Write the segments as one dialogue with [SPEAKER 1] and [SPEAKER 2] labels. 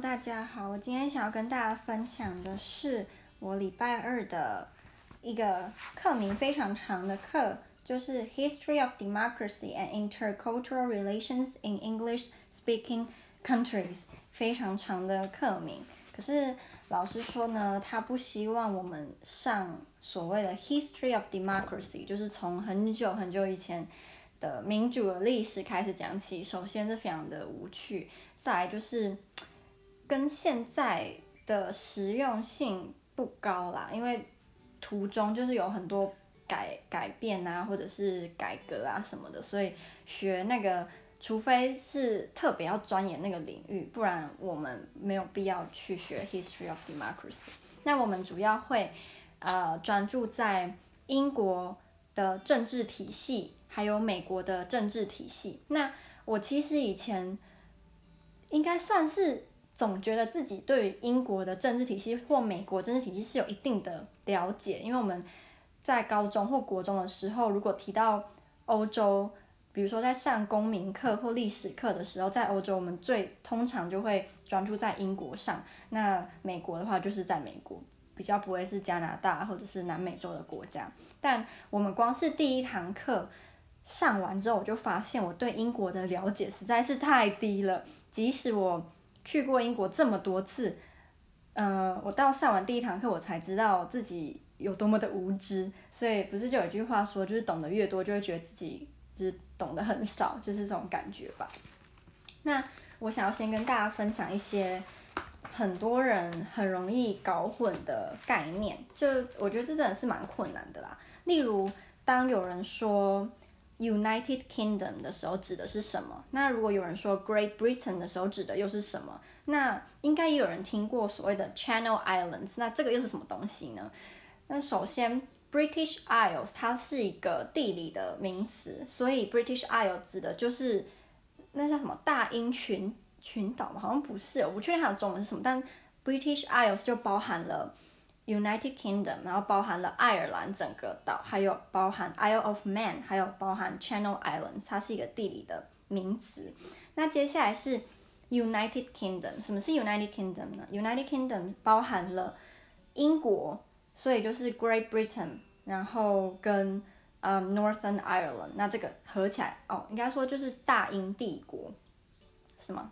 [SPEAKER 1] 大家好，我今天想要跟大家分享的是我礼拜二的一个课名非常长的课，就是 History of Democracy and Intercultural Relations in English-Speaking Countries，非常长的课名。可是老师说呢，他不希望我们上所谓的 History of Democracy，就是从很久很久以前的民主的历史开始讲起。首先是非常的无趣，再来就是。跟现在的实用性不高啦，因为途中就是有很多改改变啊，或者是改革啊什么的，所以学那个，除非是特别要钻研那个领域，不然我们没有必要去学 History of Democracy。那我们主要会呃专注在英国的政治体系，还有美国的政治体系。那我其实以前应该算是。总觉得自己对于英国的政治体系或美国政治体系是有一定的了解，因为我们在高中或国中的时候，如果提到欧洲，比如说在上公民课或历史课的时候，在欧洲我们最通常就会专注在英国上，那美国的话就是在美国，比较不会是加拿大或者是南美洲的国家。但我们光是第一堂课上完之后，我就发现我对英国的了解实在是太低了，即使我。去过英国这么多次，嗯、呃，我到上完第一堂课，我才知道自己有多么的无知。所以不是就有一句话说，就是懂得越多，就会觉得自己就是懂得很少，就是这种感觉吧。那我想要先跟大家分享一些很多人很容易搞混的概念，就我觉得这真的是蛮困难的啦。例如，当有人说 United Kingdom 的时候指的是什么？那如果有人说 Great Britain 的时候指的又是什么？那应该也有人听过所谓的 Channel Islands，那这个又是什么东西呢？那首先 British Isles 它是一个地理的名词，所以 British Isles 指的就是那叫什么大英群群岛吗？好像不是，我不确定它的中文是什么，但 British Isles 就包含了。United Kingdom，然后包含了爱尔兰整个岛，还有包含 Isle of Man，还有包含 Channel Islands，它是一个地理的名词。那接下来是 United Kingdom，什么是 United Kingdom 呢？United Kingdom 包含了英国，所以就是 Great Britain，然后跟呃、Northern Ireland，那这个合起来哦，应该说就是大英帝国，是吗？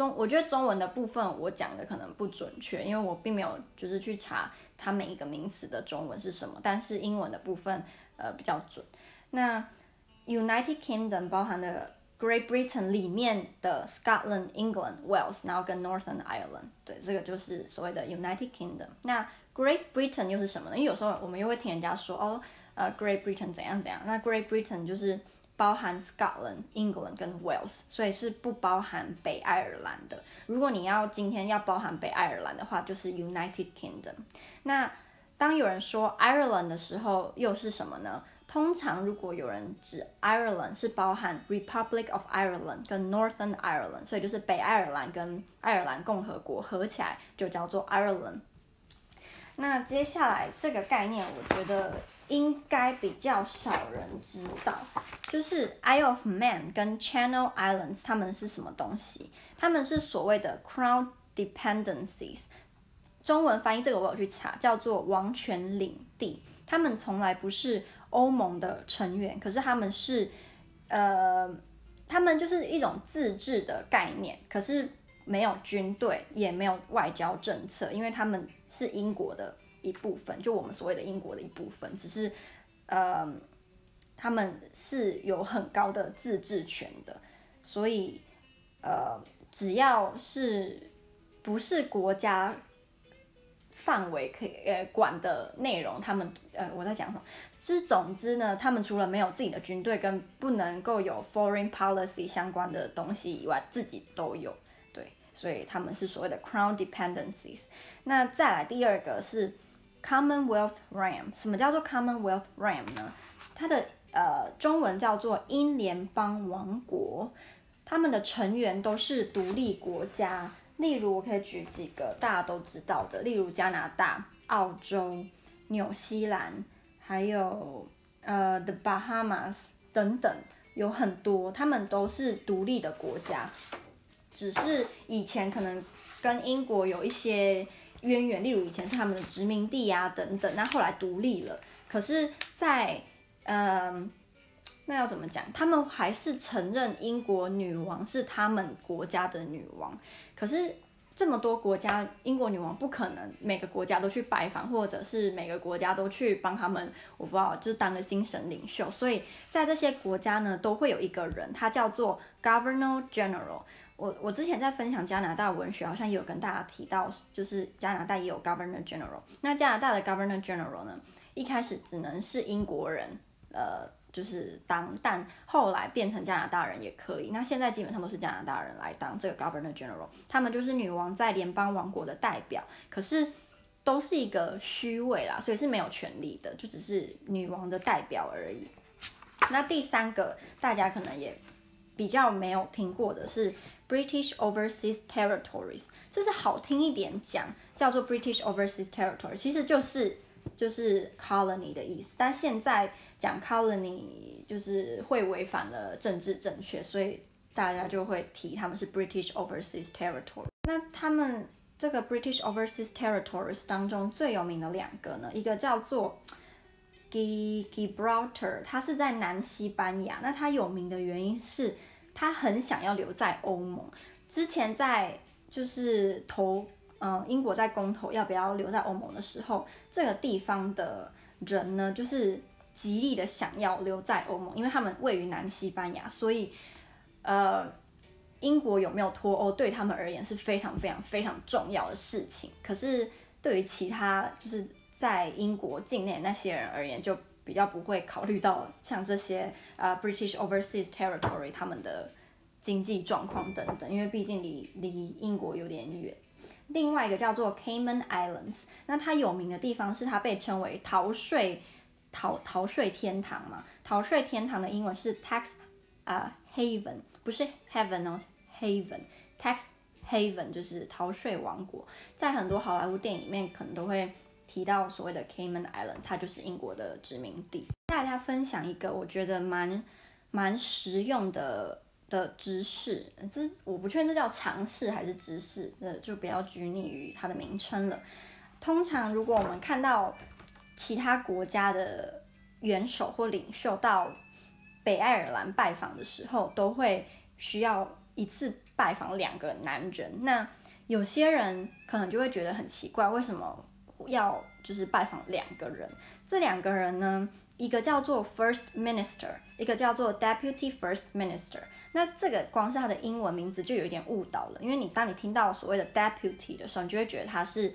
[SPEAKER 1] 中，我觉得中文的部分我讲的可能不准确，因为我并没有就是去查它每一个名词的中文是什么，但是英文的部分呃比较准。那 United Kingdom 包含的 Great Britain 里面的 Scotland、England、Wales，然后跟 Northern Ireland，对，这个就是所谓的 United Kingdom。那 Great Britain 又是什么呢？因为有时候我们又会听人家说哦，呃，Great Britain 怎样怎样，那 Great Britain 就是。包含 Scotland、England 跟 Wales，所以是不包含北爱尔兰的。如果你要今天要包含北爱尔兰的话，就是 United Kingdom。那当有人说 Ireland 的时候，又是什么呢？通常如果有人指 Ireland 是包含 Republic of Ireland 跟 Northern Ireland，所以就是北爱尔兰跟爱尔兰共和国合起来就叫做 Ireland。那接下来这个概念，我觉得。应该比较少人知道，就是 Isle of Man 跟 Channel Islands，他们是什么东西？他们是所谓的 Crown Dependencies，中文翻译这个我有去查，叫做王权领地。他们从来不是欧盟的成员，可是他们是，呃，他们就是一种自治的概念，可是没有军队，也没有外交政策，因为他们是英国的。一部分，就我们所谓的英国的一部分，只是，呃，他们是有很高的自治权的，所以，呃，只要是不是国家范围可以呃管的内容，他们呃我在讲什么？就是总之呢，他们除了没有自己的军队跟不能够有 foreign policy 相关的东西以外，自己都有，对，所以他们是所谓的 crown dependencies。那再来第二个是。Commonwealth RAM 什么叫做 Commonwealth RAM 呢？它的呃中文叫做英联邦王国，他们的成员都是独立国家。例如，我可以举几个大家都知道的，例如加拿大、澳洲、纽西兰，还有呃 The Bahamas 等等，有很多，他们都是独立的国家。只是以前可能跟英国有一些渊源，例如以前是他们的殖民地啊等等，那后来独立了。可是在，在嗯，那要怎么讲？他们还是承认英国女王是他们国家的女王。可是这么多国家，英国女王不可能每个国家都去拜访，或者是每个国家都去帮他们，我不知道，就是当个精神领袖。所以在这些国家呢，都会有一个人，他叫做 Governor General。我我之前在分享加拿大文学，好像也有跟大家提到，就是加拿大也有 Governor General。那加拿大的 Governor General 呢，一开始只能是英国人，呃，就是当，但后来变成加拿大人也可以。那现在基本上都是加拿大人来当这个 Governor General，他们就是女王在联邦王国的代表，可是都是一个虚位啦，所以是没有权力的，就只是女王的代表而已。那第三个大家可能也比较没有听过的是。British Overseas Territories，这是好听一点讲，叫做 British Overseas Territories，其实就是就是 colony 的意思。但现在讲 colony 就是会违反了政治正确，所以大家就会提他们是 British Overseas Territories。那他们这个 British Overseas Territories 当中最有名的两个呢，一个叫做 Gibraltar，它是在南西班牙。那它有名的原因是。他很想要留在欧盟。之前在就是投，嗯，英国在公投要不要留在欧盟的时候，这个地方的人呢，就是极力的想要留在欧盟，因为他们位于南西班牙，所以，呃，英国有没有脱欧对他们而言是非常非常非常重要的事情。可是对于其他就是在英国境内那些人而言，就比较不会考虑到像这些呃 British Overseas Territory 他们的经济状况等等，因为毕竟离离英国有点远。另外一个叫做 Cayman Islands，那它有名的地方是它被称为逃税逃逃税天堂嘛？逃税天堂的英文是 tax 啊、uh, haven，不是 heaven 哦，haven tax haven 就是逃税王国，在很多好莱坞电影里面可能都会。提到所谓的 Cayman Islands，它就是英国的殖民地。大家分享一个我觉得蛮蛮实用的的知识，这我不确定这叫常识还是知识，那就不要拘泥于它的名称了。通常如果我们看到其他国家的元首或领袖到北爱尔兰拜访的时候，都会需要一次拜访两个男人。那有些人可能就会觉得很奇怪，为什么？要就是拜访两个人，这两个人呢，一个叫做 First Minister，一个叫做 Deputy First Minister。那这个光是他的英文名字就有一点误导了，因为你当你听到所谓的 Deputy 的时候，你就会觉得他是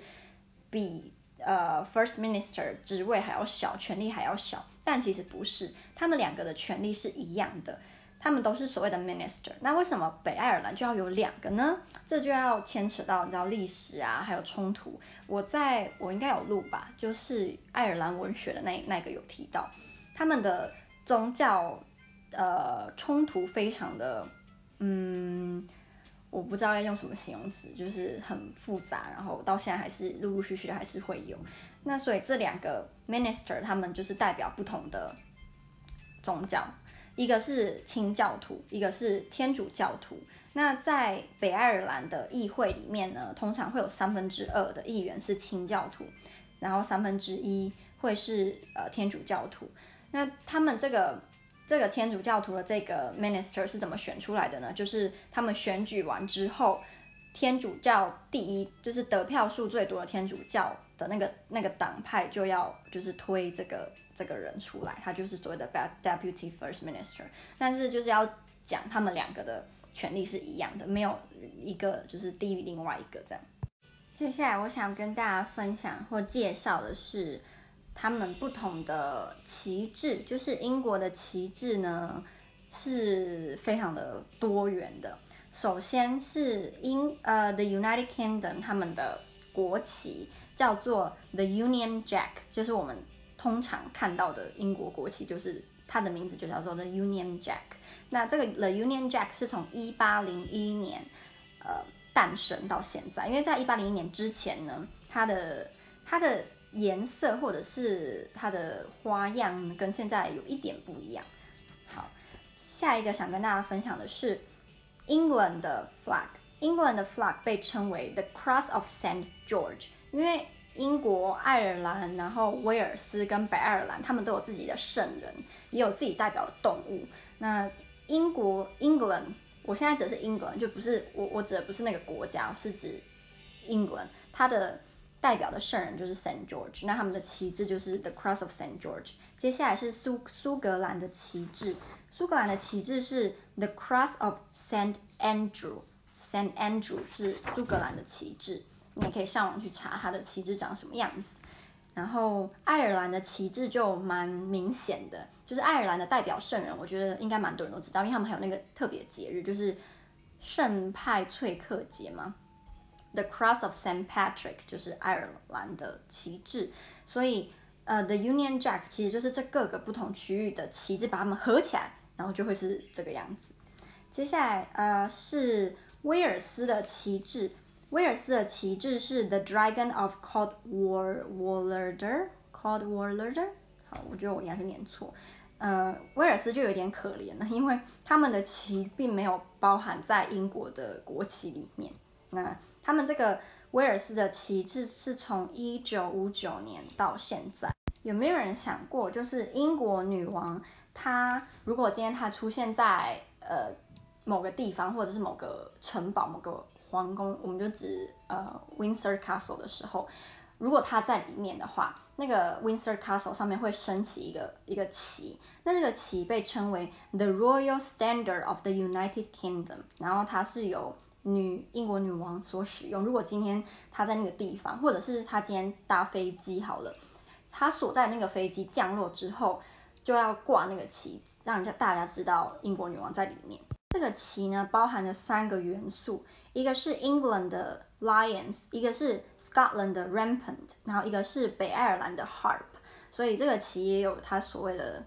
[SPEAKER 1] 比呃 First Minister 职位还要小，权力还要小，但其实不是，他们两个的权力是一样的。他们都是所谓的 minister，那为什么北爱尔兰就要有两个呢？这就要牵扯到你知道历史啊，还有冲突。我在我应该有录吧，就是爱尔兰文学的那那个有提到，他们的宗教呃冲突非常的，嗯，我不知道要用什么形容词，就是很复杂，然后到现在还是陆陆续续还是会有。那所以这两个 minister 他们就是代表不同的宗教。一个是清教徒，一个是天主教徒。那在北爱尔兰的议会里面呢，通常会有三分之二的议员是清教徒，然后三分之一会是呃天主教徒。那他们这个这个天主教徒的这个 minister 是怎么选出来的呢？就是他们选举完之后，天主教第一就是得票数最多的天主教的那个那个党派就要就是推这个。这个人出来，他就是所谓的 Deputy First Minister，但是就是要讲他们两个的权力是一样的，没有一个就是低于另外一个这样。接下来我想跟大家分享或介绍的是他们不同的旗帜，就是英国的旗帜呢是非常的多元的。首先是英呃 The United Kingdom 他们的国旗叫做 The Union Jack，就是我们。通常看到的英国国旗就是它的名字就叫做 The Union Jack。那这个 The Union Jack 是从一八零一年呃诞生到现在，因为在一八零一年之前呢，它的它的颜色或者是它的花样跟现在有一点不一样。好，下一个想跟大家分享的是 England 的 flag，England 的 flag 被称为 The Cross of Saint George，因为英国、爱尔兰、然后威尔斯跟北爱尔兰，他们都有自己的圣人，也有自己代表的动物。那英国 England，我现在指的是 England，就不是我我指的不是那个国家，是指 England，它的代表的圣人就是 Saint George，那他们的旗帜就是 The Cross of Saint George。接下来是苏苏格兰的旗帜，苏格兰的旗帜是 The Cross of Saint Andrew，Saint Andrew 是苏格兰的旗帜。你可以上网去查它的旗帜长什么样子。然后爱尔兰的旗帜就蛮明显的，就是爱尔兰的代表圣人，我觉得应该蛮多人都知道，因为他们还有那个特别节日，就是圣派翠克节嘛。The Cross of Saint Patrick 就是爱尔兰的旗帜，所以呃，The Union Jack 其实就是这各个不同区域的旗帜把它们合起来，然后就会是这个样子。接下来呃是威尔斯的旗帜。威尔斯的旗帜是 The Dragon of Cadwallader，Cadwallader。好，我觉得我应该是念错。呃，威尔斯就有点可怜了，因为他们的旗并没有包含在英国的国旗里面。那他们这个威尔斯的旗帜是从一九五九年到现在。有没有人想过，就是英国女王她如果今天她出现在呃某个地方，或者是某个城堡、某个皇宫，我们就指呃 Windsor Castle 的时候，如果他在里面的话，那个 Windsor Castle 上面会升起一个一个旗，那这个旗被称为 The Royal Standard of the United Kingdom，然后它是由女英国女王所使用。如果今天她在那个地方，或者是她今天搭飞机好了，他所在那个飞机降落之后，就要挂那个旗，让人家大家知道英国女王在里面。这个旗呢，包含了三个元素。一个是 England 的 Lions，一个是 Scotland 的 Rampant，然后一个是北爱尔兰的 Harp，所以这个旗也有它所谓的，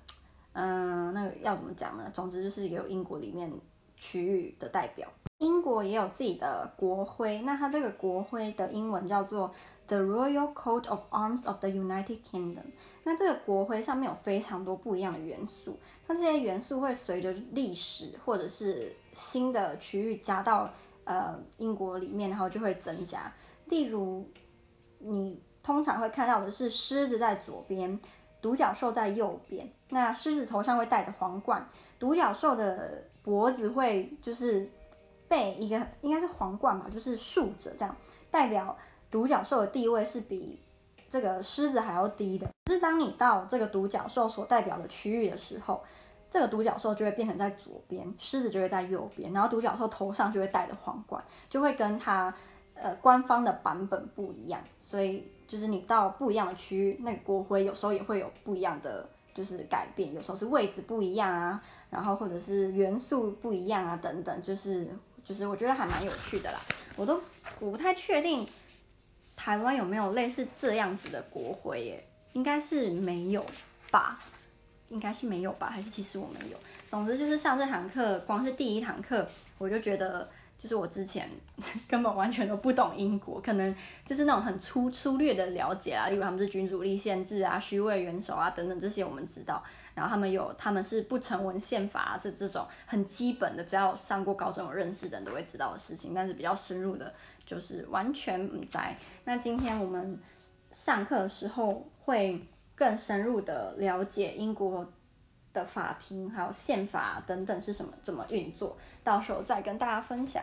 [SPEAKER 1] 嗯、那个要怎么讲呢？总之就是有英国里面区域的代表。英国也有自己的国徽，那它这个国徽的英文叫做 The Royal Coat of Arms of the United Kingdom。那这个国徽上面有非常多不一样的元素，它这些元素会随着历史或者是新的区域加到。呃，英国里面，然后就会增加。例如，你通常会看到的是狮子在左边，独角兽在右边。那狮子头上会戴着皇冠，独角兽的脖子会就是被一个应该是皇冠嘛，就是竖着这样，代表独角兽的地位是比这个狮子还要低的。就是当你到这个独角兽所代表的区域的时候。这个独角兽就会变成在左边，狮子就会在右边，然后独角兽头上就会戴着皇冠，就会跟它呃官方的版本不一样。所以就是你到不一样的区域，那个国徽有时候也会有不一样的就是改变，有时候是位置不一样啊，然后或者是元素不一样啊等等，就是就是我觉得还蛮有趣的啦。我都我不太确定台湾有没有类似这样子的国徽耶，应该是没有吧。应该是没有吧，还是其实我们有。总之就是上这堂课，光是第一堂课，我就觉得，就是我之前 根本完全都不懂英国，可能就是那种很粗粗略的了解啊，例如他们是君主立宪制啊、虚位元首啊等等这些我们知道。然后他们有他们是不成文宪法啊，这这种很基本的，只要上过高中有认识的人都会知道的事情。但是比较深入的，就是完全不在。那今天我们上课的时候会。更深入的了解英国的法庭还有宪法等等是什么，怎么运作，到时候再跟大家分享。